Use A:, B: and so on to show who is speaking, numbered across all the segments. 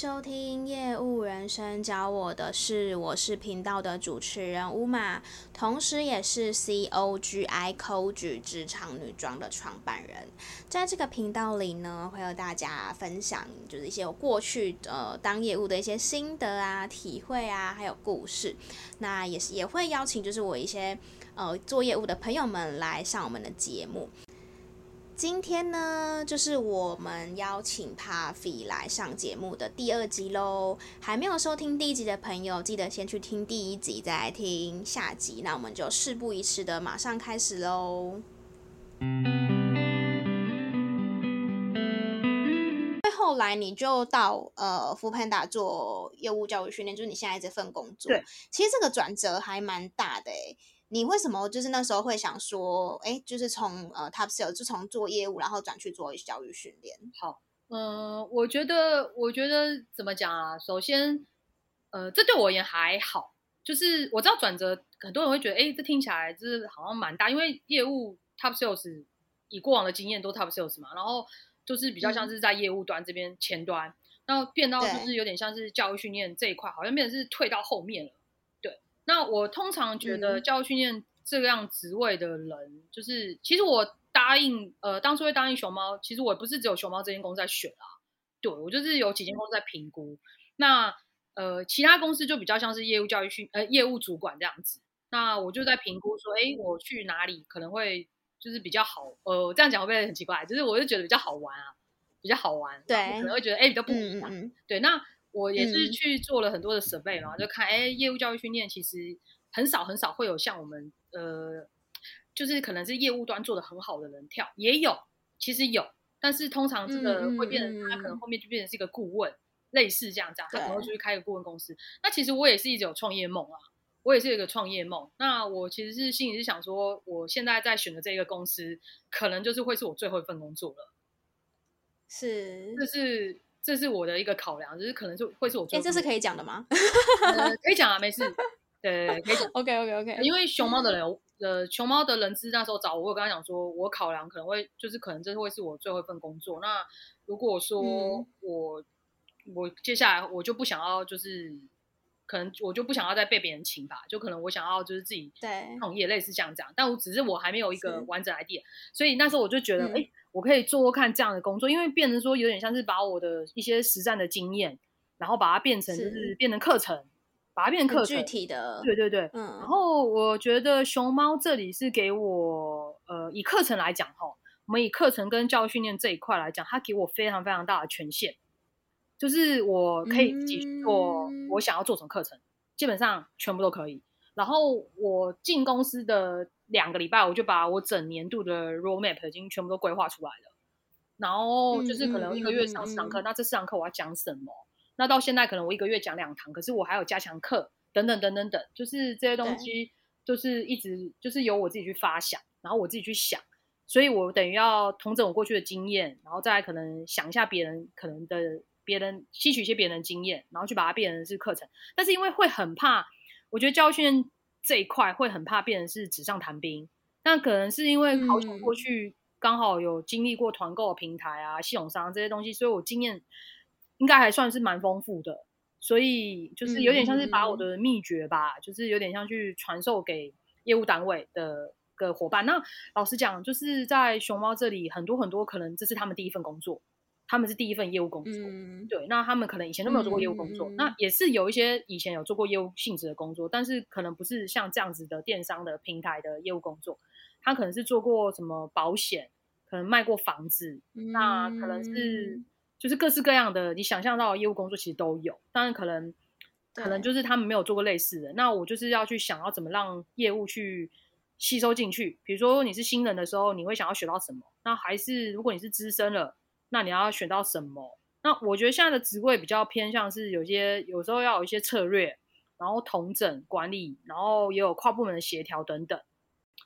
A: 收听业务人生教我的事，我是频道的主持人乌玛，同时也是 COGI c o g 职场女装的创办人。在这个频道里呢，会和大家分享就是一些我过去呃当业务的一些心得啊、体会啊，还有故事。那也是也会邀请就是我一些呃做业务的朋友们来上我们的节目。今天呢，就是我们邀请 Puffy 来上节目的第二集喽。还没有收听第一集的朋友，记得先去听第一集，再来听下集。那我们就事不宜迟的马上开始喽。后来你就到呃 foodpanda 做业务教育训练，就是你现在这份工作。
B: 对，
A: 其实这个转折还蛮大的诶。你为什么就是那时候会想说，哎，就是从呃 top sales 就从做业务，然后转去做教育训练？
B: 好，嗯、呃，我觉得，我觉得怎么讲啊？首先，呃，这对我而言还好，就是我知道转折，很多人会觉得，哎，这听起来就是好像蛮大，因为业务 top sales 以过往的经验都 top sales 嘛，然后就是比较像是在业务端这边前端，然后、变到就是有点像是教育训练这一块，好像变成是退到后面了。那我通常觉得教育训练这样职位的人，嗯、就是其实我答应呃当初会答应熊猫，其实我不是只有熊猫这间公司在选啊，对，我就是有几间公司在评估。嗯、那呃其他公司就比较像是业务教育训呃业务主管这样子，那我就在评估说，哎，我去哪里可能会就是比较好，呃这样讲会不会很奇怪？就是我就觉得比较好玩啊，比较好玩，
A: 对，
B: 可能会觉得哎比较不一样，对，那。我也是去做了很多的 survey 嘛，嗯、就看哎，业务教育训练其实很少很少会有像我们呃，就是可能是业务端做的很好的人跳，也有，其实有，但是通常这个会变成他可能后面就变成是一个顾问，嗯、类似这样这样，他可能会出去开一个顾问公司。那其实我也是一直有创业梦啊，我也是有一个创业梦。那我其实是心里是想说，我现在在选的这个公司，可能就是会是我最后一份工作了，
A: 是，
B: 就是。这是我的一个考量，就是可能就会是我做。哎，
A: 这是可以讲的吗？
B: 呃、可以讲啊，没事。对，可以讲。
A: OK OK OK。
B: 因为熊猫的人，呃，熊猫的人资那时候找我，我有跟他讲说，我考量可能会就是可能这会是我最后一份工作。那如果说我、嗯、我接下来我就不想要，就是可能我就不想要再被别人请吧，就可能我想要就是自己创业，类似像这样。但我只是我还没有一个完整 idea，所以那时候我就觉得，哎、嗯。我可以做做看这样的工作，因为变成说有点像是把我的一些实战的经验，然后把它变成就是变成课程，把它变成课程，具体的，对对对，嗯。然后我觉得熊猫这里是给我，呃，以课程来讲哈，我们以课程跟教育训练这一块来讲，它给我非常非常大的权限，就是我可以自己做我想要做成课程，嗯、基本上全部都可以。然后我进公司的。两个礼拜，我就把我整年度的 roadmap 已经全部都规划出来了。然后就是可能一个月上四堂课，嗯嗯嗯、那这四堂课我要讲什么？那到现在可能我一个月讲两堂，可是我还有加强课等等等等等，就是这些东西就是一直就是由我自己去发想，然后我自己去想，所以我等于要统整我过去的经验，然后再可能想一下别人可能的别人吸取一些别人的经验，然后去把它变成是课程。但是因为会很怕，我觉得教育训练。这一块会很怕变成是纸上谈兵，那可能是因为好久过去刚好有经历过团购平台啊、系统商这些东西，所以我经验应该还算是蛮丰富的，所以就是有点像是把我的秘诀吧，就是有点像去传授给业务单位的个伙伴。那老实讲，就是在熊猫这里，很多很多可能这是他们第一份工作。他们是第一份业务工作，嗯、对，那他们可能以前都没有做过业务工作，嗯、那也是有一些以前有做过业务性质的工作，但是可能不是像这样子的电商的平台的业务工作，他可能是做过什么保险，可能卖过房子，嗯、那可能是就是各式各样的你想象到的业务工作其实都有，当然可能可能就是他们没有做过类似的，那我就是要去想要怎么让业务去吸收进去，比如说你是新人的时候，你会想要学到什么？那还是如果你是资深了。那你要选到什么？那我觉得现在的职位比较偏向是有些有时候要有一些策略，然后统整管理，然后也有跨部门的协调等等。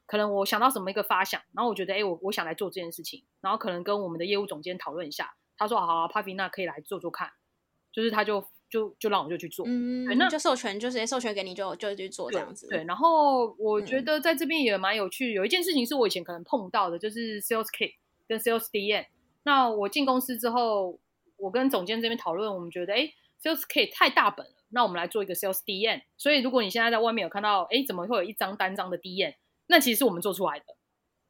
B: 可能我想到什么一个发想，然后我觉得哎，我我想来做这件事情，然后可能跟我们的业务总监讨论一下，他说好好，Puffy 那可以来做做看，就是他就就就让我就去做，
A: 嗯，那就授权就直接授权给你就就去做这样子。
B: 对，对，然后我觉得在这边也蛮有趣，有一件事情是我以前可能碰到的，就是 Sales Kit 跟 Sales DM。那我进公司之后，我跟总监这边讨论，我们觉得，哎，Sales K 太大本了，那我们来做一个 Sales DM。所以如果你现在在外面有看到，哎，怎么会有一张单张的 DM？那其实是我们做出来的。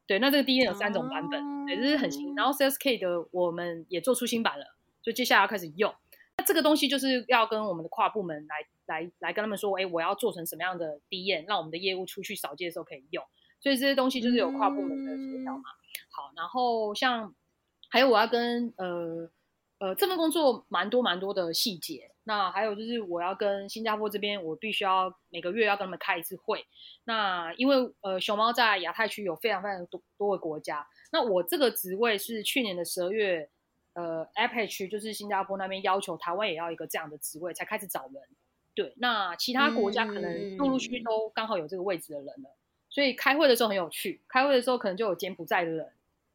B: 对，那这个 DM 有三种版本，哦、对，这是很新。然后 Sales K 的我们也做出新版了，就接下来要开始用。那这个东西就是要跟我们的跨部门来来来跟他们说，哎，我要做成什么样的 DM，让我们的业务出去扫街的时候可以用。所以这些东西就是有跨部门的协调嘛。嗯、好，然后像还有我要跟呃呃这份工作蛮多蛮多的细节。那还有就是我要跟新加坡这边，我必须要每个月要跟他们开一次会。那因为呃熊猫在亚太区有非常非常多多个国家。那我这个职位是去年的十二月，呃 APEC 区就是新加坡那边要求台湾也要一个这样的职位才开始找人。对，那其他国家可能陆陆续续都刚好有这个位置的人了。所以开会的时候很有趣，开会的时候可能就有柬埔寨的人，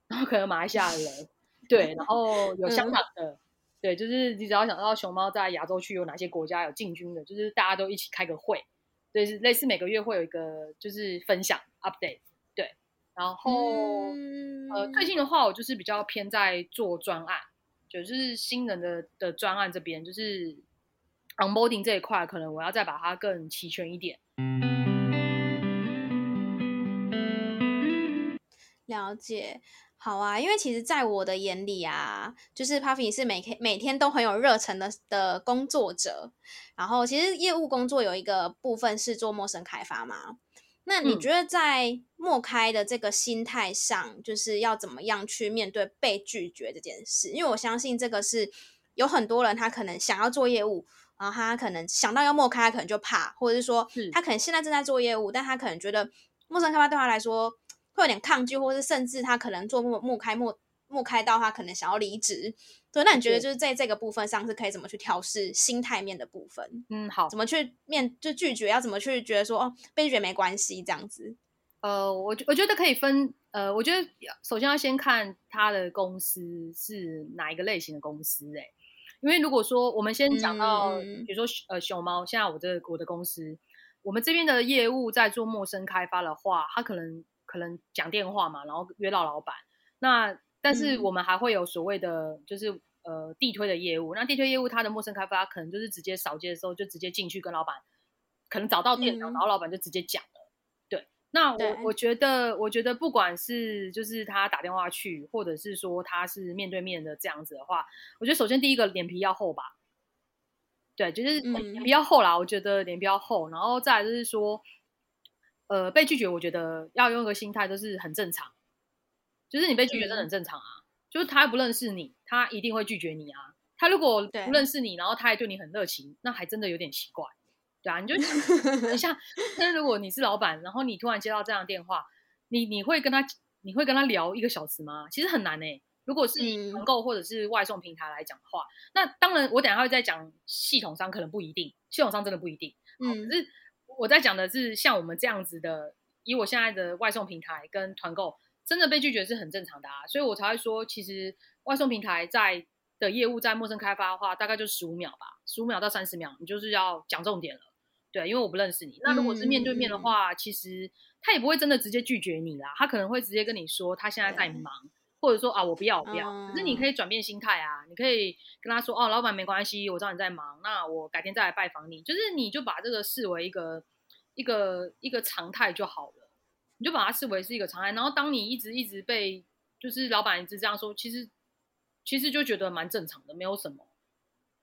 B: 然后可能马来西亚的人，对，然后有香港的，嗯、对，就是你只要想到熊猫在亚洲区有哪些国家有进军的，就是大家都一起开个会，对，是类似每个月会有一个就是分享 update，对，然后、嗯、呃最近的话我就是比较偏在做专案，就是新人的的专案这边，就是 onboarding 这一块，可能我要再把它更齐全一点。
A: 了解，好啊，因为其实，在我的眼里啊，就是 Puffy 是每天每天都很有热忱的的工作者。然后，其实业务工作有一个部分是做陌生开发嘛。那你觉得在陌开的这个心态上，嗯、就是要怎么样去面对被拒绝这件事？因为我相信这个是有很多人他可能想要做业务，然后他可能想到要陌开，他可能就怕，或者是说他可能现在正在做业务，但他可能觉得陌生开发对他来说。会有点抗拒，或是甚至他可能做陌陌开陌陌开到他可能想要离职。对，那你觉得就是在这个部分上是可以怎么去调试心态面的部分？
B: 嗯，好，
A: 怎么去面就拒绝？要怎么去觉得说哦，被拒绝没关系这样子？
B: 呃，我我觉得可以分呃，我觉得首先要先看他的公司是哪一个类型的公司哎、欸，因为如果说我们先讲到，嗯、比如说呃熊猫，现在我这个、我的公司，我们这边的业务在做陌生开发的话，他可能。可能讲电话嘛，然后约到老板。那但是我们还会有所谓的，就是、嗯、呃地推的业务。那地推业务，它的陌生开发可能就是直接扫街的时候就直接进去跟老板，可能找到店长，嗯、然后老板就直接讲了。对，那我我觉得，我觉得不管是就是他打电话去，或者是说他是面对面的这样子的话，我觉得首先第一个脸皮要厚吧。对，就是脸皮要厚啦。嗯、我觉得脸皮要厚，然后再来就是说。呃，被拒绝，我觉得要用一个心态，就是很正常。就是你被拒绝，真的很正常啊。嗯、就是他不认识你，他一定会拒绝你啊。他如果不认识你，然后他还对你很热情，那还真的有点奇怪，对啊。你就想一下，但如果你是老板，然后你突然接到这样的电话，你你会跟他你会跟他聊一个小时吗？其实很难诶、欸。如果是以团购或者是外送平台来讲的话，嗯、那当然我等下会再讲系统商，可能不一定，系统商真的不一定。嗯，可是。我在讲的是像我们这样子的，以我现在的外送平台跟团购，真的被拒绝是很正常的啊，所以我才会说，其实外送平台在的业务在陌生开发的话，大概就十五秒吧，十五秒到三十秒，你就是要讲重点了，对，因为我不认识你。那如果是面对面的话，嗯、其实他也不会真的直接拒绝你啦，他可能会直接跟你说他现在在忙。或者说啊，我不要，我不要。可是你可以转变心态啊，你可以跟他说哦，老板没关系，我知道你在忙，那我改天再来拜访你。就是你就把这个视为一个一个一个常态就好了，你就把它视为是一个常态。然后当你一直一直被就是老板一直这样说，其实其实就觉得蛮正常的，没有什么。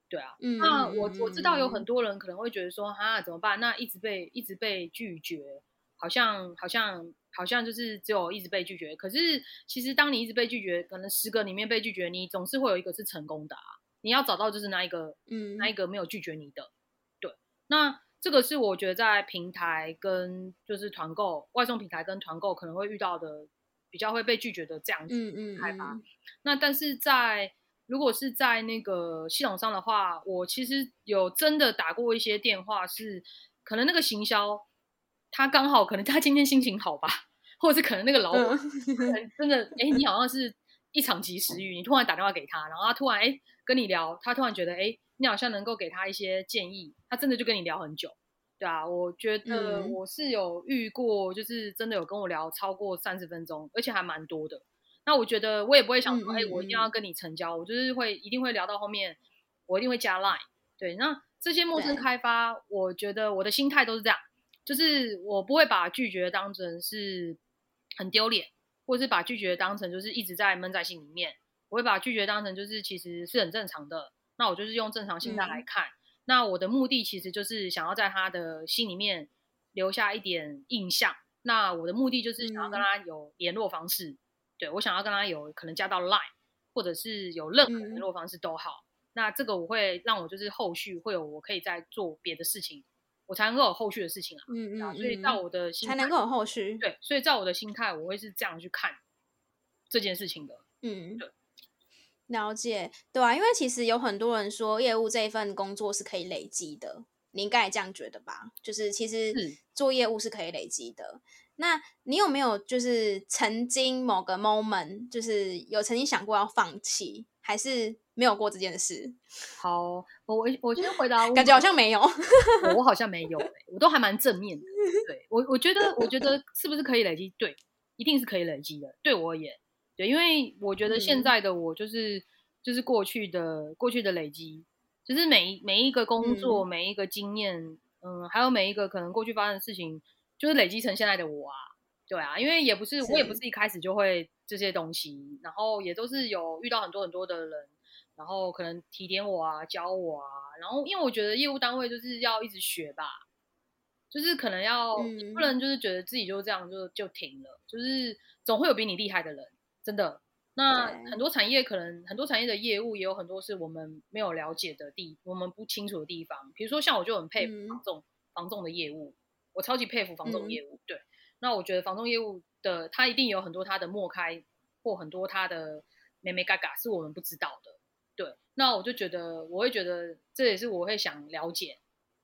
B: 对啊，嗯、那我我知道有很多人可能会觉得说啊，怎么办？那一直被一直被拒绝，好像好像。好像就是只有一直被拒绝，可是其实当你一直被拒绝，可能十个里面被拒绝，你总是会有一个是成功的啊。你要找到就是那一个，嗯，那一个没有拒绝你的。对，那这个是我觉得在平台跟就是团购、外送平台跟团购可能会遇到的比较会被拒绝的这样子开发。嗯嗯嗯。那但是在如果是在那个系统上的话，我其实有真的打过一些电话，是可能那个行销。他刚好可能他今天心情好吧，或者是可能那个老板真的哎，你好像是一场及时雨，你突然打电话给他，然后他突然哎跟你聊，他突然觉得哎你好像能够给他一些建议，他真的就跟你聊很久，对啊，我觉得我是有遇过，就是真的有跟我聊超过三十分钟，而且还蛮多的。那我觉得我也不会想说哎，我一定要跟你成交，我就是会一定会聊到后面，我一定会加 line，对，那这些陌生开发，我觉得我的心态都是这样，就是我不会把拒绝当成是很丢脸，或者是把拒绝当成就是一直在闷在心里面。我会把拒绝当成就是其实是很正常的，那我就是用正常心态来看。嗯、那我的目的其实就是想要在他的心里面留下一点印象。那我的目的就是想要跟他有联络方式，嗯、对，我想要跟他有可能加到 Line，或者是有任何联络方式都好。嗯、那这个我会让我就是后续会有我可以再做别的事情，我才能够有后续的事情啊。嗯嗯。所以在我的心
A: 才能够有后续。
B: 对，所以在我的心态，我会是这样去看这件事情的。
A: 嗯，对。了解，对啊，因为其实有很多人说业务这一份工作是可以累积的，你应该也这样觉得吧？就是其实做业务是可以累积的。那你有没有就是曾经某个 moment，就是有曾经想过要放弃，还是没有过这件事？
B: 好，我我先回答，
A: 感觉好像没有，
B: 我好像没有，我都还蛮正面的。对我，我觉得，我觉得是不是可以累积？对，一定是可以累积的。对我而言。对，因为我觉得现在的我就是、嗯、就是过去的过去的累积，就是每一每一个工作、嗯、每一个经验，嗯，还有每一个可能过去发生的事情，就是累积成现在的我啊。对啊，因为也不是，是我也不是一开始就会这些东西，然后也都是有遇到很多很多的人，然后可能提点我啊，教我啊，然后因为我觉得业务单位就是要一直学吧，就是可能要、嗯、不能就是觉得自己就这样就就停了，就是总会有比你厉害的人。真的，那很多产业可能很多产业的业务也有很多是我们没有了解的地，我们不清楚的地方。比如说像我就很佩服房仲，嗯、房仲的业务，我超级佩服房仲业务。嗯、对，那我觉得房仲业务的他一定有很多他的莫开或很多他的眉眉角角是我们不知道的。对，那我就觉得我会觉得这也是我会想了解。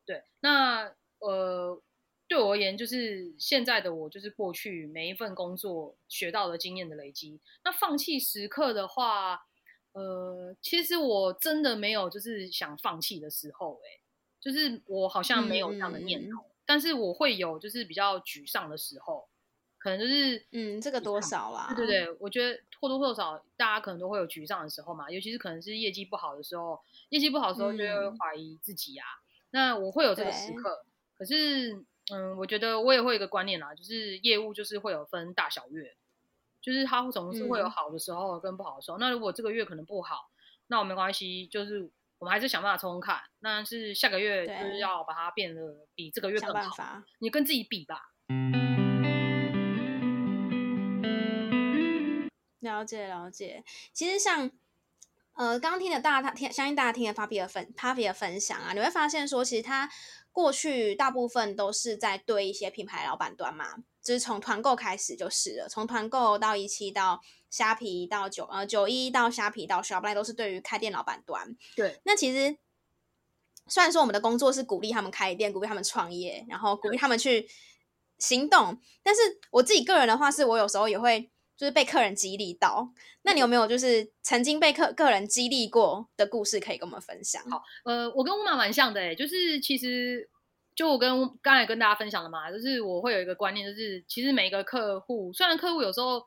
B: 对，那呃。对我而言，就是现在的我，就是过去每一份工作学到的经验的累积。那放弃时刻的话，呃，其实我真的没有就是想放弃的时候，哎，就是我好像没有这样的念头。嗯、但是我会有就是比较沮丧的时候，可能就是
A: 嗯，这个多少啦？
B: 对对对，我觉得或多或少大家可能都会有沮丧的时候嘛，尤其是可能是业绩不好的时候，业绩不好的时候就会怀疑自己呀、啊。嗯、那我会有这个时刻，可是。嗯，我觉得我也会有一个观念啦，就是业务就是会有分大小月，就是它总是会有好的时候跟不好的时候。嗯、那如果这个月可能不好，那我没关系，就是我们还是想办法冲冲看。那是下个月就是要把它变得比这个月更好。你跟自己比吧。
A: 了解了解，其实像呃刚刚听的大家听，相信大家听了 Papi 的分 Papi 的分享啊，你会发现说其实他。过去大部分都是在对一些品牌老板端嘛，就是从团购开始就是了，从团购到一期到虾皮到九呃九一到虾皮到 Shopline 都是对于开店老板端。
B: 对，
A: 那其实虽然说我们的工作是鼓励他们开店，鼓励他们创业，然后鼓励他们去行动，但是我自己个人的话，是我有时候也会。就是被客人激励到，那你有没有就是曾经被客客人激励过的故事可以跟我们分享？
B: 好，呃，我跟乌玛蛮像的诶，就是其实就我跟刚才跟大家分享的嘛，就是我会有一个观念，就是其实每一个客户，虽然客户有时候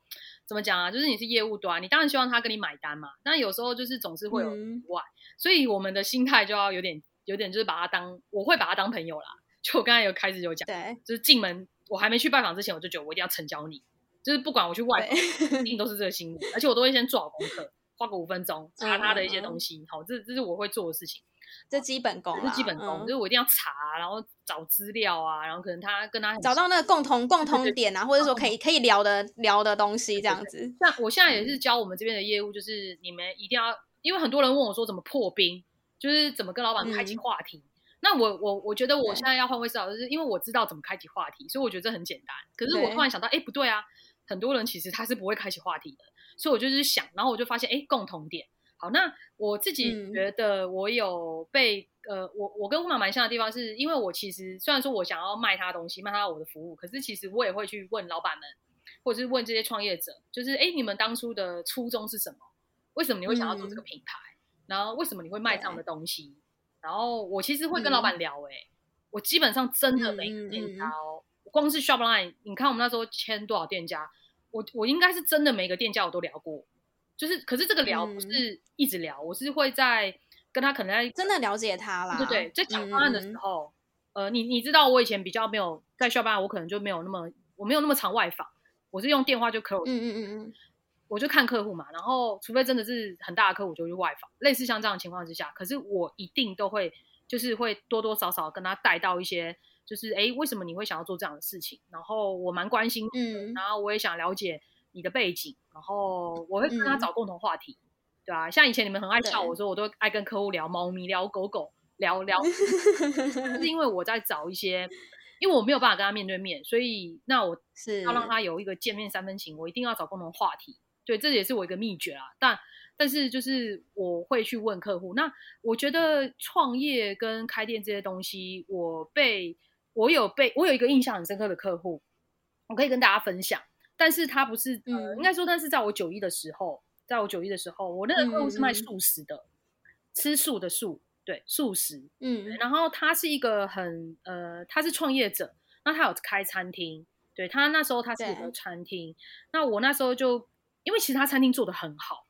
B: 怎么讲啊，就是你是业务端，你当然希望他跟你买单嘛，但有时候就是总是会有意外，嗯、所以我们的心态就要有点有点就是把他当，我会把他当朋友啦。就我刚才有开始有讲，
A: 对，
B: 就是进门我还没去拜访之前，我就觉得我一定要成交你。就是不管我去外国，一定都是这个心理，而且我都会先做好功课，花个五分钟查他的一些东西。嗯、好，这这是我会做的事情，
A: 这基本功，
B: 基本功，嗯、就是我一定要查，然后找资料啊，然后可能他跟他
A: 找到那个共同共同点啊，或者说可以可以聊的聊的东西这样子。
B: 像我现在也是教我们这边的业务，就是你们一定要，因为很多人问我说怎么破冰，就是怎么跟老板开启话题。嗯、那我我我觉得我现在要换位思考，就是因为我知道怎么开启话题，所以我觉得这很简单。可是我突然想到，哎，不对啊。很多人其实他是不会开启话题的，所以我就是想，然后我就发现，哎，共同点。好，那我自己觉得我有被，嗯、呃，我我跟乌马蛮像的地方，是因为我其实虽然说我想要卖他东西，卖他我的服务，可是其实我也会去问老板们，或者是问这些创业者，就是，哎，你们当初的初衷是什么？为什么你会想要做这个品牌？嗯、然后为什么你会卖这样的东西？然后我其实会跟老板聊，哎，我基本上真的没听到。光是 Shopline，你看我们那时候签多少店家，我我应该是真的每个店家我都聊过，就是可是这个聊不是一直聊，嗯、我是会在跟他可能在
A: 真的了解他啦，
B: 对对，在讲方案的时候，嗯、呃，你你知道我以前比较没有在 Shopline，，我可能就没有那么我没有那么常外访，我是用电话就可以，嗯嗯嗯嗯，我就看客户嘛，然后除非真的是很大的客户，我就去外访，类似像这样的情况之下，可是我一定都会就是会多多少少跟他带到一些，就是哎，为什么你会想要做这样的事情？然后我蛮关心，嗯，然后我也想了解你的背景，然后我会跟他找共同话题。嗯对啊，像以前你们很爱笑我说，我都爱跟客户聊猫咪、聊狗狗、聊聊，是因为我在找一些，因为我没有办法跟他面对面，所以那我是要让他有一个见面三分情，我一定要找共同话题。对，这也是我一个秘诀啊。但但是就是我会去问客户。那我觉得创业跟开店这些东西，我被我有被我有一个印象很深刻的客户，我可以跟大家分享。但是他不是，嗯、呃，应该说，但是在我九一的时候。在我九一的时候，我那个客户是卖素食的，嗯、吃素的素，对，素食。嗯，然后他是一个很呃，他是创业者，那他有开餐厅，对，他那时候他是一个餐厅，那我那时候就因为其实他餐厅做得很好，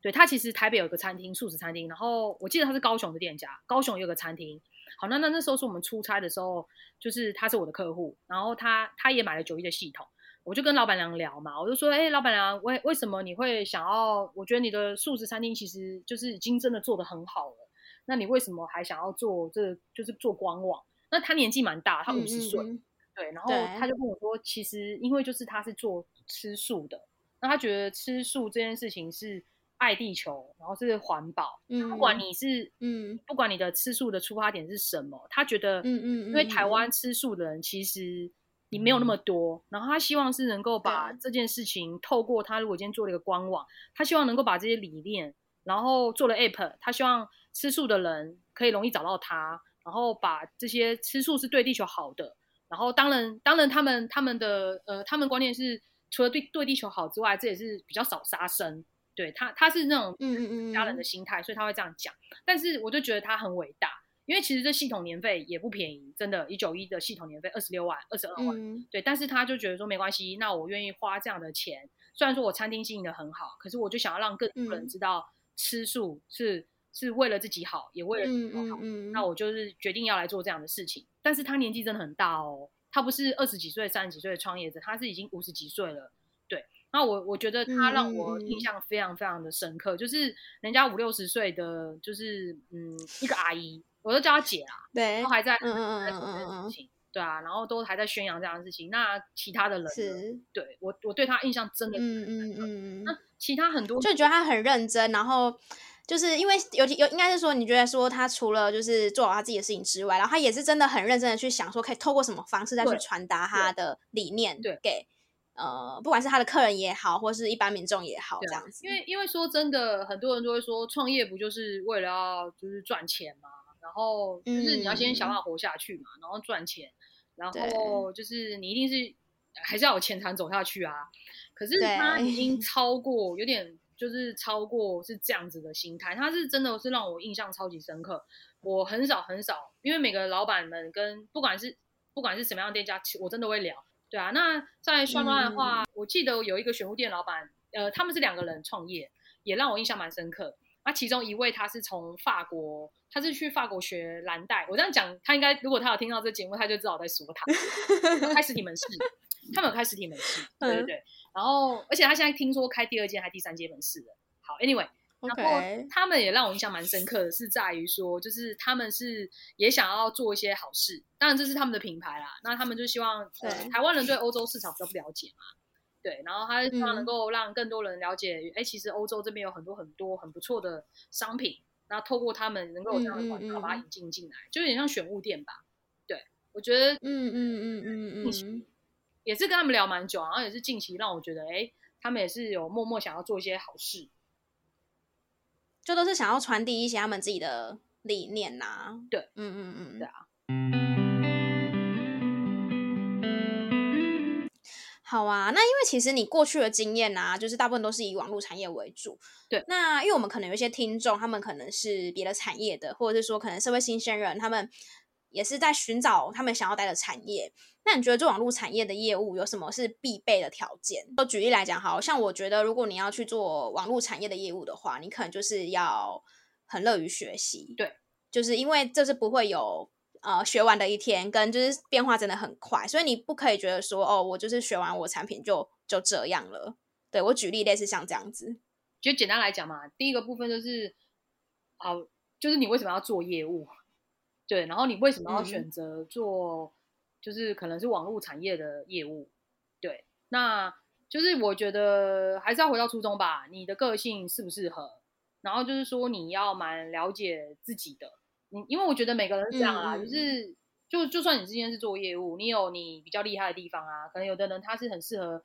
B: 对，他其实台北有一个餐厅，素食餐厅，然后我记得他是高雄的店家，高雄有个餐厅。好，那那那时候是我们出差的时候，就是他是我的客户，然后他他也买了九一的系统。我就跟老板娘聊嘛，我就说，哎、欸，老板娘，为为什么你会想要？我觉得你的素食餐厅其实就是已经真的做得很好了，那你为什么还想要做这個？就是做官网？那他年纪蛮大，他五十岁，嗯嗯对，然后他就跟我说，其实因为就是他是做吃素的，那他觉得吃素这件事情是爱地球，然后是环保，嗯，不管你是，嗯，不管你的吃素的出发点是什么，他觉得，嗯嗯，因为台湾吃素的人其实。你没有那么多，然后他希望是能够把这件事情透过他，如果今天做了一个官网，他希望能够把这些理念，然后做了 app，他希望吃素的人可以容易找到他，然后把这些吃素是对地球好的，然后当然，当然他们他们的呃，他们观念是除了对对地球好之外，这也是比较少杀生，对他他是那种嗯嗯嗯家人的心态，所以他会这样讲，但是我就觉得他很伟大。因为其实这系统年费也不便宜，真的，一九一的系统年费二十六万、二十二万，嗯，对。但是他就觉得说没关系，那我愿意花这样的钱。虽然说我餐厅经营的很好，可是我就想要让更多人知道吃素是、嗯、是为了自己好，也为了自己好。嗯嗯嗯。那我就是决定要来做这样的事情。但是他年纪真的很大哦，他不是二十几岁、三十几岁的创业者，他是已经五十几岁了。对。那我我觉得他让我印象非常非常的深刻，嗯、就是人家五六十岁的，就是嗯一个阿姨。我都叫她姐啊，对，都还在，嗯嗯嗯嗯嗯，对啊，然后都还在宣扬这样的事情。那其他的人，是，对我，我对他印象真的，嗯嗯嗯，那其他很多，就觉得他很认真，然后就是因为有有应该是说，你觉得说他除了就是做好他自己的事情之外，然后他也是真的很认真的去想说，可以透过什么方式再去传达他的理念，对，给呃，不管是他的客人也好，或是一般民众也好，这样子。因为因为说真的，很多人都会说，创业不就是为了要就是赚钱嘛？然后就是你要先想办法活下去嘛，嗯、然后赚钱，然后就是你一定是还是要有钱才走下去啊。可是他已经超过，有点就是超过是这样子的心态，他是真的是让我印象超级深刻。我很少很少，因为每个老板们跟不管是不管是什么样的店家，我真的会聊。对啊，那在双湾的话、嗯，我记得有一个选物店老板，呃，他们是两个人创业，也让我印象蛮深刻。那其中一位他是从法国，他是去法国学蓝带。我这样讲，他应该如果他有听到这节目，他就知道我在说他。开实体门市，他们有开实体门市，对对对。然后，而且他现在听说开第二间还第三间门市了。好，Anyway，然后他们也让我印象蛮深刻的，是在于说，就是他们是也想要做一些好事。当然，这是他们的品牌啦。那他们就希望，呃，台湾人对欧洲市场比较不了解嘛。对，然后他希望能够让更多人了解，哎、嗯，其实欧洲这边有很多很多很不错的商品，然后透过他们能够有这样的管道把它引进进来，就有点像选物店吧。对，我觉得，嗯嗯嗯嗯嗯，也是跟他们聊蛮久，然后也是近期让我觉得，哎，他们也是有默默想要做一些好事，就都是想要传递一些他们自己的理念呐、啊。对，嗯嗯嗯，对啊。好啊，那因为其实你过去的经验啊，就是大部分都是以网络产业为主。对，那因为我们可能有一些听众，他们可能是别的产业的，或者是说可能社会新鲜人，他们也是在寻找他们想要待的产业。那你觉得做网络产业的业务有什么是必备的条件？就举例来讲，好像我觉得如果你要去做网络产业的业务的话，你可能就是要
A: 很乐于学习。
B: 对，
A: 就是因为这是不会有呃学完的一天，跟就是变化真的很快，所以你不可以觉得说哦，我就是学完我产品就就这样了。对，我举例类似像这样子，
B: 就简单来讲嘛，第一个部分就是好，就是你为什么要做业务？对，然后你为什么要选择做？嗯就是可能是网络产业的业务，对，那就是我觉得还是要回到初衷吧，你的个性适不适合，然后就是说你要蛮了解自己的，你因为我觉得每个人是这样啦，嗯、就是就就算你之前是做业务，你有你比较厉害的地方啊，可能有的人他是很适合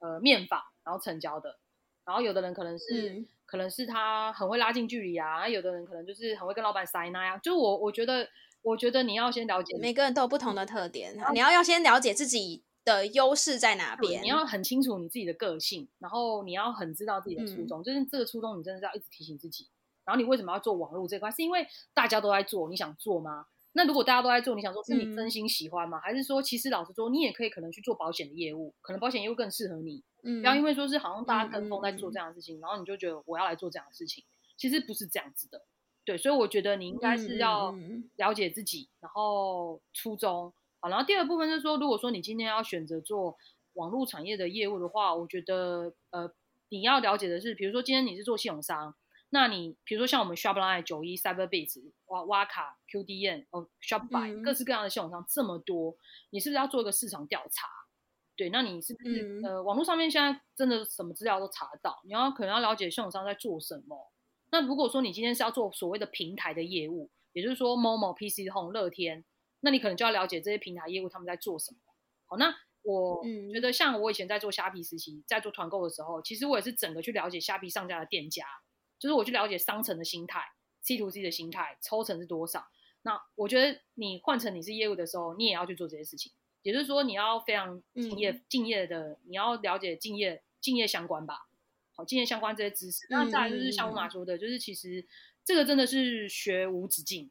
B: 呃面访然后成交的，然后有的人可能是、嗯、可能是他很会拉近距离啊，有的人可能就是很会跟老板塞奶啊，就我我觉得。我觉得你要先了解，
A: 每个人都有不同的特点，你要要先了解自己的优势在哪边，
B: 你要很清楚你自己的个性，然后你要很知道自己的初衷，嗯、就是这个初衷，你真的是要一直提醒自己。然后你为什么要做网络这块？是因为大家都在做，你想做吗？那如果大家都在做，你想说是你真心喜欢吗？嗯、还是说其实老实说，你也可以可能去做保险的业务，可能保险业务更适合你。嗯，不要因为说是好像大家跟风在做这样的事情，嗯、然后你就觉得我要来做这样的事情，其实不是这样子的。对，所以我觉得你应该是要了解自己，嗯、然后初衷好。然后第二部分就是说，如果说你今天要选择做网络产业的业务的话，我觉得呃，你要了解的是，比如说今天你是做系统商，那你比如说像我们 Shopline、九一、Cyberbiz、哇哇卡、QDN 哦、Shopify、嗯、各式各样的系统商这么多，你是不是要做一个市场调查？对，那你是不是、嗯、呃，网络上面现在真的什么资料都查得到？你要可能要了解系统商在做什么。那如果说你今天是要做所谓的平台的业务，也就是说 Momo、PC Home、乐天，那你可能就要了解这些平台业务他们在做什么。好，那我觉得像我以前在做虾皮时期，在做团购的时候，其实我也是整个去了解虾皮上架的店家，就是我去了解商城的心态、C to C 的心态、抽成是多少。那我觉得你换成你是业务的时候，你也要去做这些事情，也就是说你要非常敬业、嗯、敬业的，你要了解敬业、敬业相关吧。好，敬业相关这些知识，那再来就是像我马说的，嗯、就是其实这个真的是学无止境，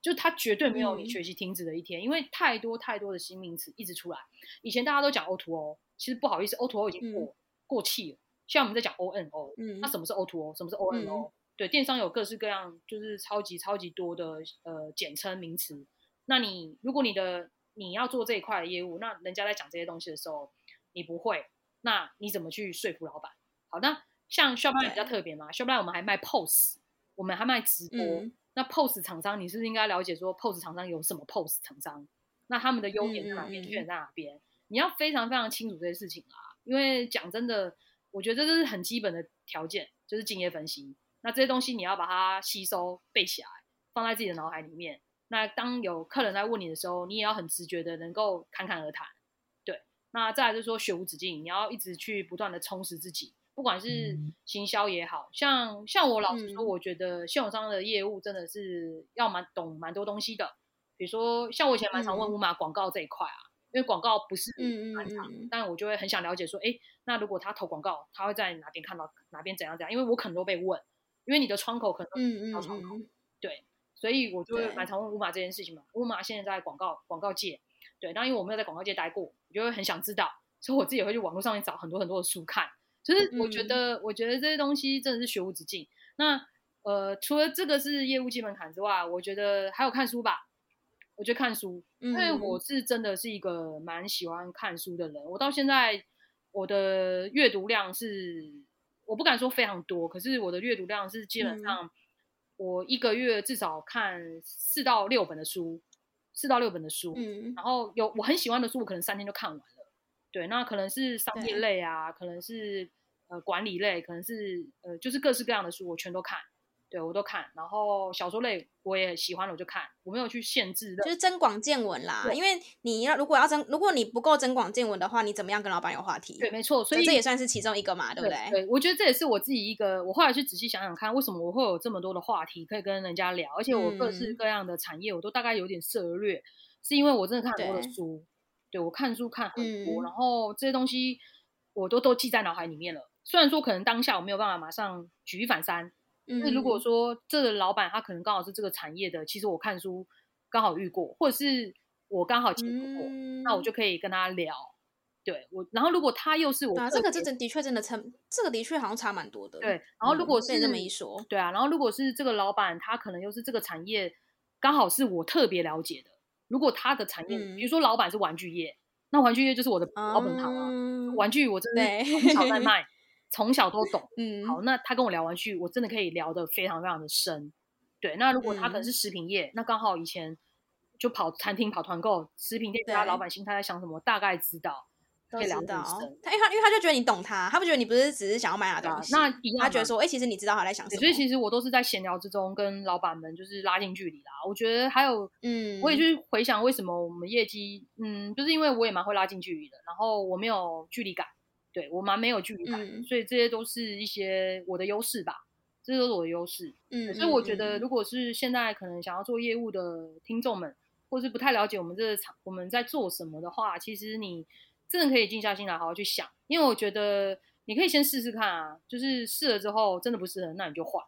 B: 就它绝对没有你学习停止的一天，嗯、因为太多太多的新名词一直出来。以前大家都讲 O2O，O，其实不好意思，O2O O 已经过、嗯、过气了。现在我们在讲 ONO，嗯，那什么是 O2O？什么是 ONO？、嗯、对，电商有各式各样，就是超级超级多的呃简称名词。那你如果你的你要做这一块的业务，那人家在讲这些东西的时候，你不会，那你怎么去说服老板？好，那像 Shopline 比较特别嘛，Shopline 我们还卖 POS，我们还卖直播。嗯、那 POS 厂商，你是不是应该了解说 POS 厂商有什么 POS 厂商？那他们的优点在哪边？缺点在哪边？你要非常非常清楚这些事情啊，因为讲真的，我觉得这是很基本的条件，就是竞业分析。那这些东西你要把它吸收背起来，放在自己的脑海里面。那当有客人来问你的时候，你也要很直觉的能够侃侃而谈。对，那再来就是说学无止境，你要一直去不断的充实自己。不管是行销也好，像像我老实说，我觉得系统商的业务真的是要蛮懂蛮多东西的。比如说，像我以前蛮常问乌马广告这一块啊，因为广告不是蛮长，但我就会很想了解说，哎，那如果他投广告，他会在哪边看到哪边怎样怎样？因为我可能都被问，因为你的窗口可能都到窗口，对，所以我就会蛮常问乌马这件事情嘛。乌马现在在广告广告界，对，那因为我没有在广告界待过，我就会很想知道，所以我自己也会去网络上面找很多很多的书看。就是我觉得，嗯、我觉得这些东西真的是学无止境。那呃，除了这个是业务基本坎之外，我觉得还有看书吧。我觉得看书，因为我是真的是一个蛮喜欢看书的人。我到现在我的阅读量是，我不敢说非常多，可是我的阅读量是基本上，我一个月至少看四到六本的书，四到六本的书。嗯，然后有我很喜欢的书，我可能三天就看完了。对，那可能是商业类啊，可能是呃管理类，可能是呃就是各式各样的书，我全都看。对，我都看。然后小说类我也喜欢，我就看。我没有去限制的，
A: 就是增广见闻啦。因为你要如果要增，如果你不够增广见闻的话，你怎么样跟老板有话题？
B: 对，没错。所以，这也算是其中一个嘛，对不对？对，我觉得这也是我自己一个，我后来去仔细想想看，为什么我会有这么多的话题可以跟人家聊，而且我各式各样的产业我都大概有点涉略，嗯、是因为我真的看很多的书。对，我看书看很多，嗯、然后这些东西我都都记在脑海里面了。虽然说可能当下我没有办法马上举一反三，嗯，那如果说这个老板他可能刚好是这个产业的，其实我看书刚好遇过，或者是我刚好接触过，嗯、那我就可以跟他聊。对我，然后如果他又是我，
A: 啊，这个真的的确真的差，这个的确好像差蛮多的。
B: 对，然后如果是、
A: 嗯、这么一说，
B: 对啊，然后如果是这个老板，他可能又是这个产业刚好是我特别了解的。如果他的产业，嗯、比如说老板是玩具业，那玩具业就是我的老本行啊。嗯、玩具我真的从小在卖，从小都懂。嗯，好，那他跟我聊玩具，我真的可以聊得非常非常的深。对，那如果他可能是食品业，嗯、那刚好以前就跑餐厅、跑团购，食品店家老板心态在想什么，大概知道。可以聊得很深，
A: 他因为他因为他就觉得你懂他，他不觉得你不是只是想要买他的东西，
B: 啊、那
A: 他觉得说，哎、欸，其实你知道他在想什么。
B: 所以其实我都是在闲聊之中跟老板们就是拉近距离啦。我觉得还有，嗯，我也去回想为什么我们业绩，嗯，就是因为我也蛮会拉近距离的，然后我没有距离感，对我蛮没有距离感，嗯、所以这些都是一些我的优势吧，这些都是我的优势。嗯，所以我觉得如果是现在可能想要做业务的听众们，或是不太了解我们这个厂我们在做什么的话，其实你。真的可以静下心来好好去想，因为我觉得你可以先试试看啊，就是试了之后真的不适合，那你就换，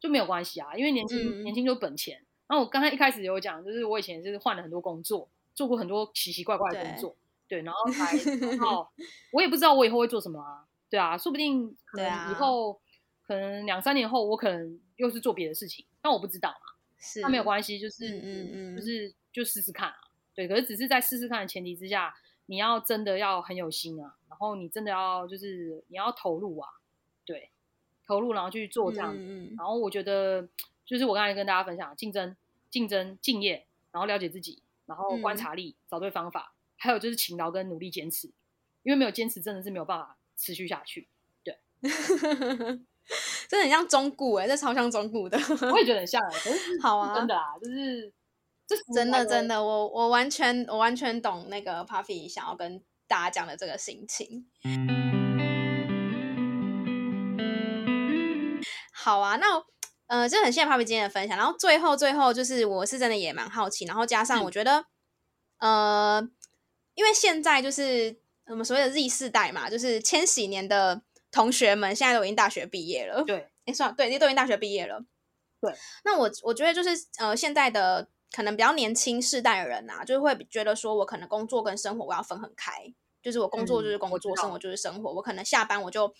B: 就没有关系啊，因为年轻、嗯、年轻就是本钱。然后我刚才一开始有讲，就是我以前就是换了很多工作，做过很多奇奇怪怪的工作，对，然后 才然后我也不知道我以后会做什么啊，对啊，说不定 可能以后、啊、可能两三年后我可能又是做别的事情，但我不知道嘛，是那没有关系，就是嗯嗯嗯，就是就试试看啊，对，可是只是在试试看的前提之下。你要真的要很有心啊，然后你真的要就是你要投入啊，对，投入然后去做这样子，嗯、然后我觉得就是我刚才跟大家分享，竞争、竞争、敬业，然后了解自己，然后观察力，嗯、找对方法，还有就是勤劳跟努力坚持，因为没有坚持真的是没有办法持续下去，对，
A: 真的很像中古哎、欸，这超像中古的，
B: 我也觉得很像哎、欸，
A: 好啊，
B: 真的啊，就是。
A: 真的真的，我我完全我完全懂那个 Puffy 想要跟大家讲的这个心情。好啊，那呃，就很谢谢 Puffy 今天的分享。然后最后最后就是，我是真的也蛮好奇，然后加上我觉得，嗯、呃，因为现在就是我们所谓的 Z 世代嘛，就是千禧年的同学们现在都已经大学毕业了。
B: 对，
A: 哎，算了，对，你都已经大学毕业了。
B: 对，
A: 那我我觉得就是呃，现在的。可能比较年轻世代的人呐、啊，就会觉得说，我可能工作跟生活我要分很开，就是我工作就是工作，嗯、生活就是生活。我可能下班我就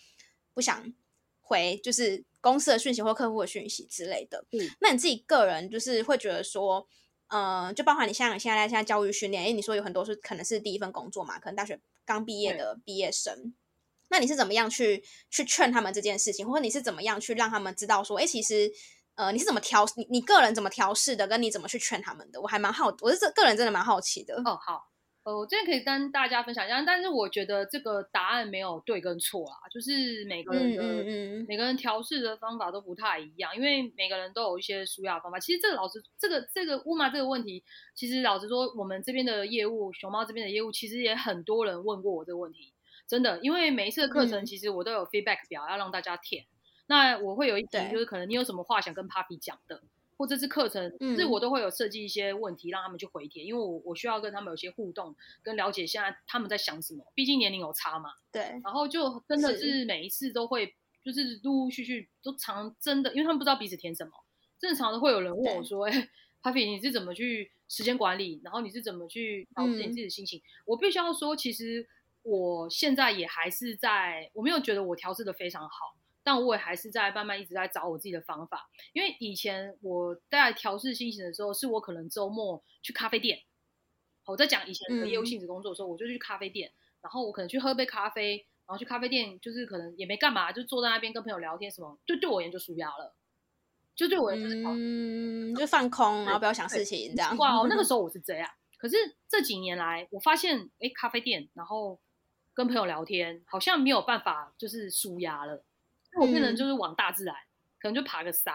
A: 不想回，就是公司的讯息或客户的讯息之类的。嗯，那你自己个人就是会觉得说，嗯、呃，就包括你像现在现在教育训练，因为你说有很多是可能是第一份工作嘛，可能大学刚毕业的毕业生，嗯、那你是怎么样去去劝他们这件事情，或者你是怎么样去让他们知道说，哎，其实。呃，你是怎么调你你个人怎么调试的，跟你怎么去劝他们的？我还蛮好，我是这个人真的蛮好奇的。
B: 哦，好，呃，我这边可以跟大家分享一下，但是我觉得这个答案没有对跟错啊，就是每个人的、嗯嗯嗯、每个人调试的方法都不太一样，因为每个人都有一些舒压方法。其实这个老师，这个这个乌马这个问题，其实老实说，我们这边的业务，熊猫这边的业务，其实也很多人问过我这个问题，真的，因为每一次的课程，其实我都有 feedback 表要让大家填。嗯那我会有一题，就是可能你有什么话想跟 Puffy 讲的，或者是课程，就是我都会有设计一些问题让他们去回填，因为我我需要跟他们有些互动，跟了解现在他们在想什么，毕竟年龄有差嘛。
A: 对。
B: 然后就真的是每一次都会，就是陆陆续续都常真的，因为他们不知道彼此填什么，正常的会有人问我说：“哎，Puffy，你是怎么去时间管理？然后你是怎么去调整你自己的心情？”我必须要说，其实我现在也还是在，我没有觉得我调试的非常好。但我也还是在慢慢一直在找我自己的方法，因为以前我在调试心情的时候，是我可能周末去咖啡店。我在讲以前的业务性质工作的时候，嗯、我就去咖啡店，然后我可能去喝杯咖啡，然后去咖啡店就是可能也没干嘛，就坐在那边跟朋友聊天什么，就对我而言就舒压了，就对我而言就是
A: 嗯，就放空，然后不要想事情这样。
B: 哇，那个时候我是这样，可是这几年来我发现，哎，咖啡店，然后跟朋友聊天，好像没有办法就是舒压了。我变成就是往大自然，嗯、可能就爬个山，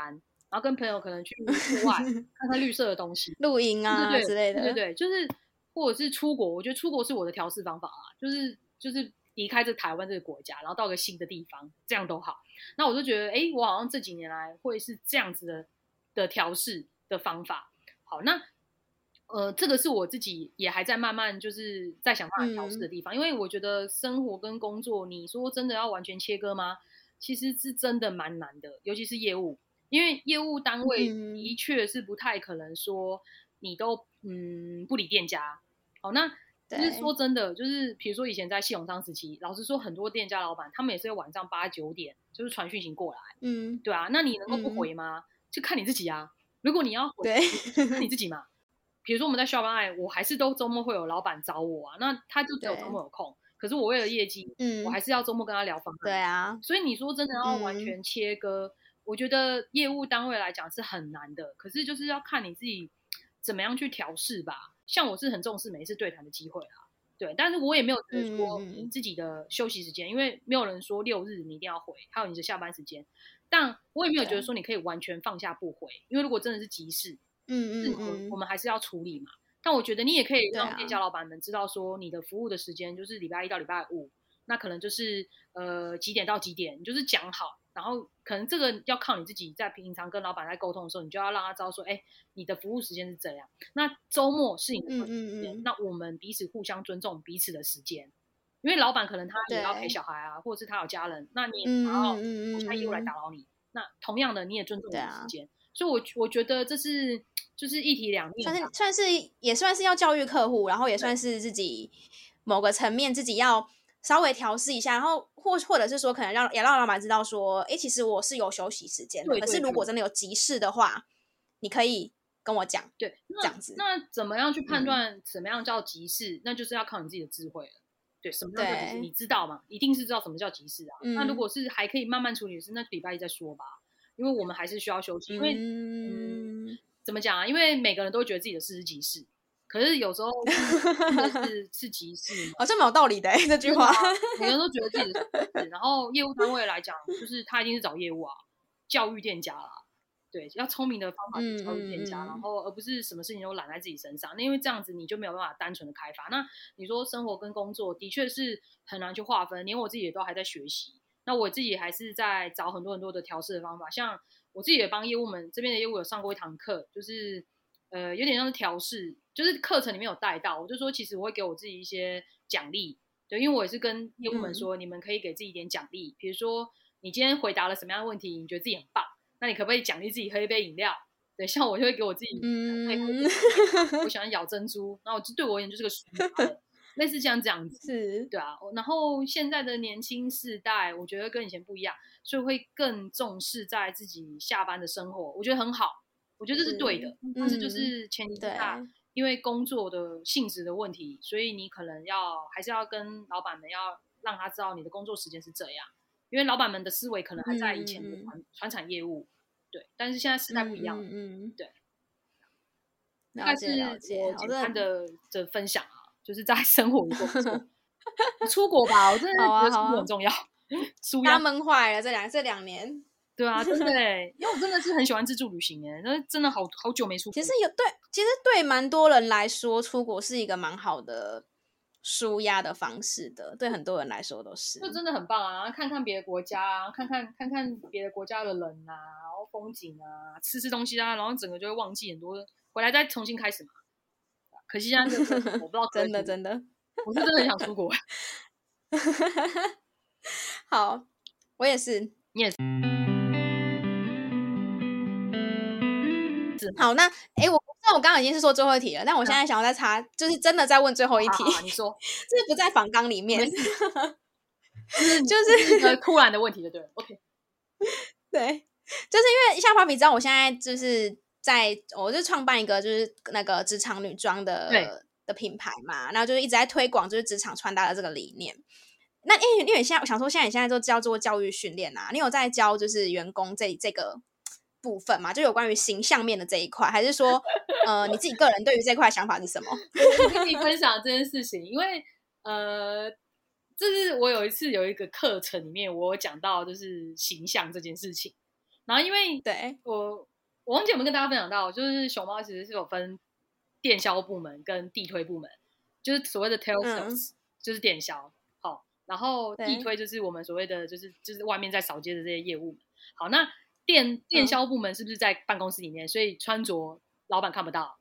B: 然后跟朋友可能去户 外看看绿色的东西，
A: 露营啊对对对之类的，
B: 对对对，就是或者是出国，我觉得出国是我的调试方法啊，就是就是离开这台湾这个国家，然后到个新的地方，这样都好。那我就觉得，哎、欸，我好像这几年来会是这样子的的调试的方法。好，那呃，这个是我自己也还在慢慢就是在想办法调试的地方，嗯、因为我觉得生活跟工作，你说真的要完全切割吗？其实是真的蛮难的，尤其是业务，因为业务单位的确是不太可能说你都嗯不理店家。好，那就是说真的，就是比如说以前在系统商时期，老实说，很多店家老板他们也是晚上八九点就是传讯息过来，
A: 嗯，
B: 对啊，那你能够不回吗？嗯、就看你自己啊。如果你要回，
A: 对，
B: 看你自己嘛。比如说我们在 Shopify，我还是都周末会有老板找我啊，那他就只有周末有空。可是我为了业绩，嗯，我还是要周末跟他聊方案。
A: 对啊，
B: 所以你说真的要完全切割，嗯、我觉得业务单位来讲是很难的。可是就是要看你自己怎么样去调试吧。像我是很重视每一次对谈的机会啊，对，但是我也没有觉得说你自己的休息时间，嗯、因为没有人说六日你一定要回，还有你的下班时间。但我也没有觉得说你可以完全放下不回，因为如果真的是急事，嗯嗯嗯，我们还是要处理嘛。但我觉得你也可以让店家老板们知道，说你的服务的时间就是礼拜一到礼拜五，那可能就是呃几点到几点，你就是讲好，然后可能这个要靠你自己在平常跟老板在沟通的时候，你就要让他知道说，哎，你的服务时间是这样。那周末是你的时间，那我们彼此互相尊重彼此的时间，因为老板可能他也要陪小孩啊，或者是他有家人，那你也不要我下业务来打扰你。那同样的，你也尊重你的时间，所以我我觉得这是。就是一体两面，算是
A: 算是也算是要教育客户，然后也算是自己某个层面自己要稍微调试一下，然后或或者是说可能让也让老板知道说，哎，其实我是有休息时间的，可是如果真的有急事的话，你可以跟我讲，
B: 对，
A: 这样子。
B: 那怎么样去判断什么样叫急事？嗯、那就是要靠你自己的智慧了。对，什么叫急事？你知道吗？一定是知道什么叫急事啊。嗯、那如果是还可以慢慢处理的事，那礼拜一再说吧，因为我们还是需要休息，因为怎么讲啊？因为每个人都会觉得自己的事是急事，可是有时候是 是急事，
A: 好像蛮有道理的这句话。
B: 每个人都觉得自己的事，然后业务单位来讲，就是他一定是找业务啊，教育店家啦，对，要聪明的方法去教育店家，嗯、然后而不是什么事情都揽在自己身上。那因为这样子你就没有办法单纯的开发。那你说生活跟工作的确是很难去划分，连我自己也都还在学习。那我自己还是在找很多很多的调试的方法，像。我自己也帮业务们这边的业务有上过一堂课，就是呃有点像是调试，就是课程里面有带到，我就说其实我会给我自己一些奖励，对，因为我也是跟业务们说，嗯、你们可以给自己一点奖励，比如说你今天回答了什么样的问题，你觉得自己很棒，那你可不可以奖励自己喝一杯饮料？对，像我就会给我自己，嗯，我喜欢咬珍珠，然后就对我而言就是个。类似像这样子，是对啊。然后现在的年轻世代，我觉得跟以前不一样，所以会更重视在自己下班的生活，我觉得很好。我觉得这是对的，是但是就是前提下，嗯、因为工作的性质的问题，所以你可能要还是要跟老板们要让他知道你的工作时间是这样，因为老板们的思维可能还在以前的传、嗯、传产业务，对。但是现在时代不一样，嗯，嗯对。了解了解，我简单的的分享啊。就是在生活中 出国吧，我真的觉得出国很重要。
A: 他闷坏了这两这两年，
B: 对啊，真的，因为我真的是很喜欢自助旅行诶，那真的好好久没出国。
A: 其实有对，其实对蛮多人来说，出国是一个蛮好的舒压的方式的。对很多人来说都是，
B: 就真的很棒啊！看看别的国家啊，看看看看别的国家的人啊，然后风景啊，吃吃东西啊，然后整个就会忘记很多，回来再重新开始嘛。可惜现在我不知道，
A: 真的真的，
B: 我是真的很想出国。
A: 好，我也是，
B: 你也是。
A: 好，那哎，我那我刚刚已经是说最后一题了，但我现在想要再插，就是真的再问最后一题。
B: 你说，
A: 这是不在访纲里面，
B: 就是一个突然的问题，对了？OK，
A: 对，就是因为像 Papi 知道我现在就是。在，我就创办一个就是那个职场女装的的品牌嘛，然后就是一直在推广就是职场穿搭的这个理念。那因为因为你现在我想说，现在你现在都叫做教育训练啊，你有在教就是员工这这个部分嘛？就有关于形象面的这一块，还是说呃你自己个人对于这块想法是什么？
B: 我跟你分享这件事情，因为呃，这是我有一次有一个课程里面我有讲到就是形象这件事情，然后因为对我。我忘记有没有跟大家分享到，就是熊猫其实是有分电销部门跟地推部门，就是所谓的 tail sales，、嗯、就是电销，好，然后地推就是我们所谓的就是就是外面在扫街的这些业务。好，那电电销部门是不是在办公室里面，所以穿着老板看不到，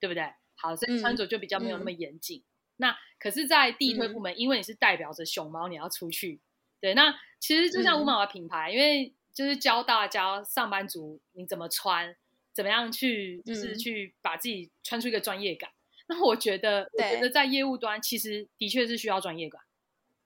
B: 对不对？好，所以穿着就比较没有那么严谨。嗯、那可是，在地推部门，嗯、因为你是代表着熊猫，你要出去，对，那其实就像五马的品牌，嗯、因为。就是教大家上班族你怎么穿，怎么样去，就是去把自己穿出一个专业感。嗯、那我觉得，我觉得在业务端其实的确是需要专业感。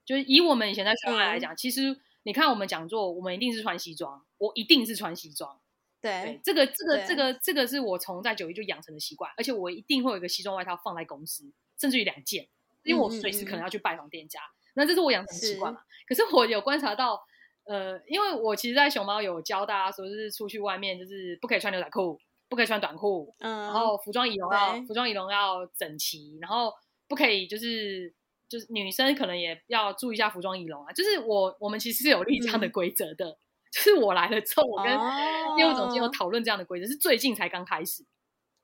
B: 就是以我们以前在学校来讲，嗯、其实你看我们讲座，我们一定是穿西装，我一定是穿西装。对，对，这个这个这个这个是我从在九一就养成的习惯，而且我一定会有一个西装外套放在公司，甚至于两件，因为我随时可能要去拜访店家。嗯嗯嗯，那这是我养成的习惯嘛？是，可是我有观察到，呃，因为我其实，在熊猫有教大家说，就是出去外面就是不可以穿牛仔裤，不可以穿短裤，嗯，然后服装仪容要服装仪容要整齐，然后不可以就是。就是女生可能也要注意一下服装仪容啊。就是我我们其实是有立这样的规则的。嗯、就是我来了之后，我跟业务总监有讨论这样的规则，是最近才刚开始，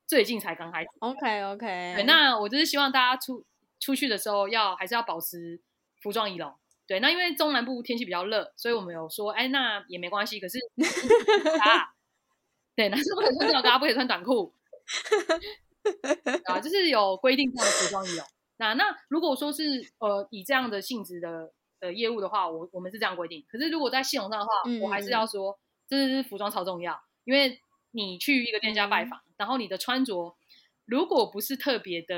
B: 最近才刚开始。
A: OK OK。
B: 对，那我就是希望大家出出去的时候要还是要保持服装仪容。对，那因为中南部天气比较热，所以我们有说，哎，那也没关系。可是啊，对，男生不可以穿吊嘎，不可以穿短裤啊，就是有规定这样的服装仪容。那那如果说是呃以这样的性质的的业务的话，我我们是这样规定。可是如果在系统上的话，嗯、我还是要说，这是服装超重要，因为你去一个店家拜访，嗯、然后你的穿着如果不是特别的，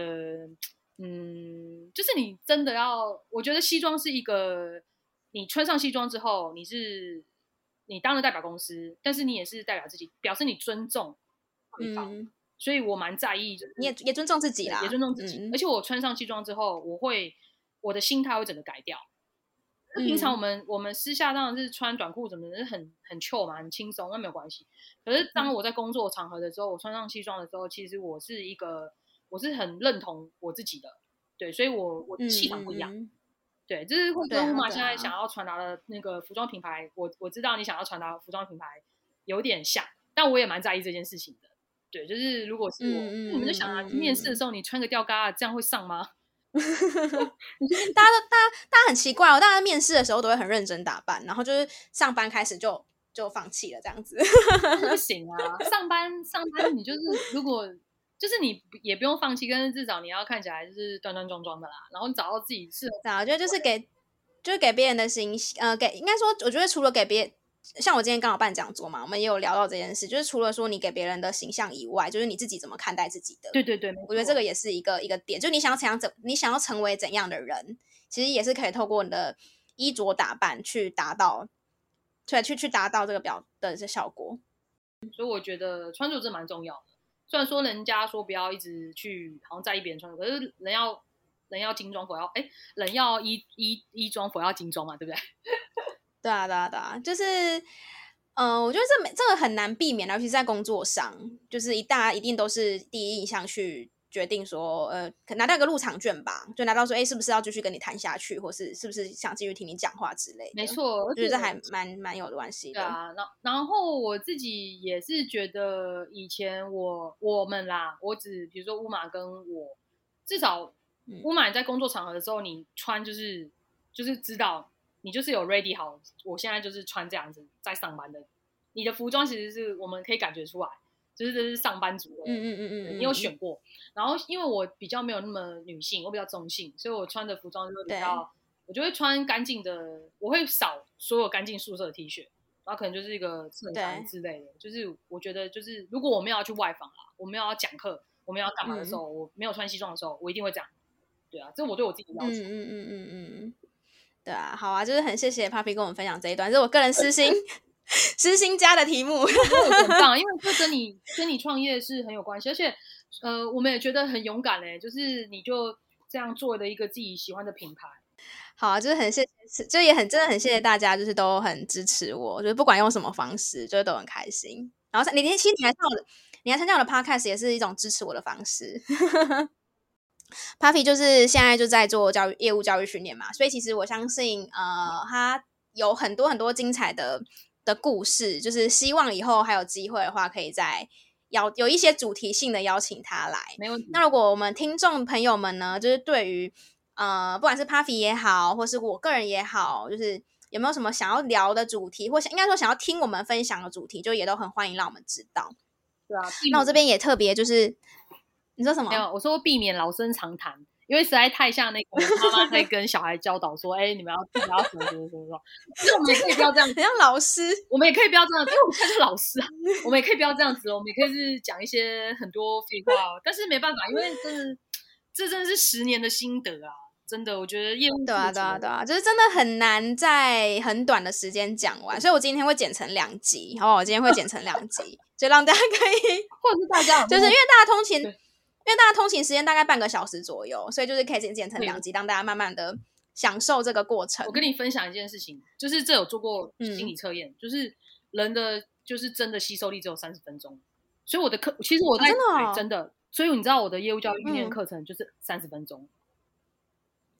B: 嗯，就是你真的要，我觉得西装是一个，你穿上西装之后，你是你当然代表公司，但是你也是代表自己，表示你尊重对方。嗯所以我蛮在意，就是
A: 你也也尊重自己啦，
B: 也尊重自己。嗯、而且我穿上西装之后，我会我的心态会整个改掉。嗯、平常我们我们私下当然是穿短裤，怎么是很很 chill 嘛，很轻松，那没有关系。可是当我在工作场合的时候，我穿上西装的时候，其实我是一个我是很认同我自己的，对，所以我我的气场不一样。嗯、对，就是会跟乌马现在想要传达的那个服装品牌，啊、我我知道你想要传达的服装品牌有点像，但我也蛮在意这件事情的。对，就是如果是我，嗯、我们就想啊，面试的时候你穿个吊嘎，这样会上吗？
A: 大家都，大家，大家很奇怪哦，大家面试的时候都会很认真打扮，然后就是上班开始就就放弃了这样子，
B: 不行啊！上班上班你就是如果就是你也不用放弃，但是至少你要看起来就是端端庄庄的啦，然后你找到自己适合，
A: 我觉得就是给就是给别人的形象，呃，给应该说，我觉得除了给别。像我今天刚好办讲座嘛，我们也有聊到这件事，就是除了说你给别人的形象以外，就是你自己怎么看待自己的。
B: 对对对，
A: 我觉得这个也是一个一个点，就你想要怎样怎，你想要成为怎样的人，其实也是可以透过你的衣着打扮去达到，对，去去达到这个表的这效果。
B: 所以我觉得穿着这蛮重要的。虽然说人家说不要一直去好像在意别人穿，可是人要人要精装，佛要哎，人要衣衣衣装，佛要精装嘛，对不对？
A: 对啊，对啊，对啊，就是，嗯、我觉得这没这个很难避免，尤其是在工作上，就是一大家一定都是第一印象去决定说，呃，可拿到一个入场券吧，就拿到说，哎，是不是要继续跟你谈下去，或是是不是想继续听你讲话之类的。
B: 没错，
A: 我觉得这还蛮蛮有关系的。
B: 对啊，然然后我自己也是觉得，以前我我们啦，我只比如说乌马跟我，至少乌马在工作场合的时候，你穿就是就是知道。你就是有 ready 好，我现在就是穿这样子在上班的。你的服装其实是我们可以感觉出来，就是这是上班族的。嗯嗯嗯嗯，你有选过。然后因为我比较没有那么女性，我比较中性，所以我穿的服装就会比较，我就会穿干净的，我会少所有干净宿舍的 T 恤，然后可能就是一个衬衫之类的。就是我觉得就是如果我们要去外访啊，我们要讲课，我们要干嘛的时候，嗯、我没有穿西装的时候，我一定会这样。对啊，这是我对我自己的要求。嗯嗯嗯嗯嗯。
A: 对啊，好啊，就是很谢谢 Papi 跟我们分享这一段，这是我个人私心私心加的题目，
B: 很棒，因为这跟你跟你创业是很有关系，而且呃，我们也觉得很勇敢嘞，就是你就这样做了一个自己喜欢的品牌。
A: 好啊，就是很谢谢，就也很真的很谢谢大家，就是都很支持我，就是不管用什么方式，就是都很开心。然后你连其实你还上我的，你还参加我的 Podcast 也是一种支持我的方式。Puffy 就是现在就在做教育业务教育训练嘛，所以其实我相信，呃，他有很多很多精彩的的故事，就是希望以后还有机会的话，可以再邀有一些主题性的邀请他来。
B: 没问题。
A: 那如果我们听众朋友们呢，就是对于呃，不管是 Puffy 也好，或是我个人也好，就是有没有什么想要聊的主题，或想应该说想要听我们分享的主题，就也都很欢迎让我们知道。
B: 对啊。
A: 那我这边也特别就是。你说什么？
B: 没有，我说避免老生常谈，因为实在太像那个妈妈在跟小孩教导说：“哎、欸，你们要你们要什么什么什么什么。”其实我们也可以不要这样，很像老师。我们也可以不要这样，因为我们才是老师啊。我们也可以不要这样子，我们也可以是讲一些很多废话。但是没办法，因为真的这真的是十年的心得啊！真的，我觉得业务
A: 对啊，对啊，对啊，就是真的很难在很短的时间讲完，所以我今天会剪成两集，好不好？我今天会剪成两集，就让大家可以，
B: 或者是大家，
A: 就是因为大家通勤，因为大家通勤时间大概半个小时左右，所以就是可以剪剪成两集，让大家慢慢的享受这个过程。
B: 我跟你分享一件事情，就是这有做过心理测验，嗯、就是人的就是真的吸收力只有三十分钟，所以我的课其实我在、
A: 啊、真的、哦、
B: 真的，所以你知道我的业务教育训练课程就是三十分钟。嗯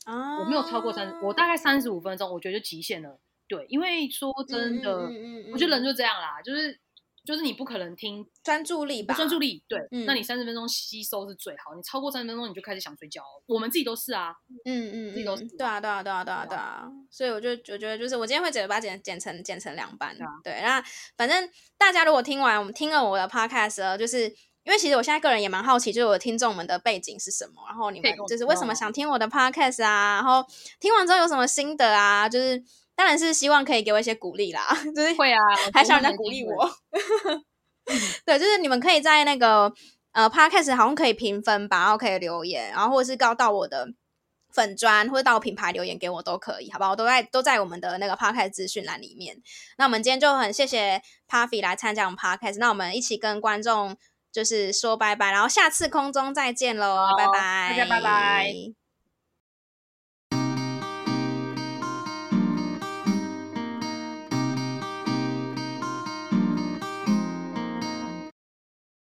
B: 啊，我没有超过三十，我大概三十五分钟，我觉得就极限了。对，因为说真的，嗯嗯嗯、我觉得人就这样啦，就是就是你不可能听
A: 专注力吧，
B: 专注力，对，嗯、那你三十分钟吸收是最好，你超过三十分钟你就开始想睡觉。我们自己都是啊，嗯嗯，自己都是，
A: 对啊对啊对啊对啊对啊，所以我就我觉得就是我今天会直接把它剪剪成剪成两半，对，那反正大家如果听完我们听了我的 podcast，就是。因为其实我现在个人也蛮好奇，就是我的听众们的背景是什么，然后你们就是为什么想听我的 podcast 啊？然后听完之后有什么心得啊？就是当然是希望可以给我一些鼓励啦，就是
B: 会啊，
A: 还想人家鼓励我。对，就是你们可以在那个呃 podcast 好像可以评分吧，然后可以留言，然后或者是告到我的粉砖或者到我品牌留言给我都可以，好不好？都在都在我们的那个 podcast 资讯栏里面。那我们今天就很谢谢 Puffy 来参加我们 podcast，那我们一起跟观众。就是说拜拜，然后下次空中再见喽，拜拜，
B: 大家拜拜。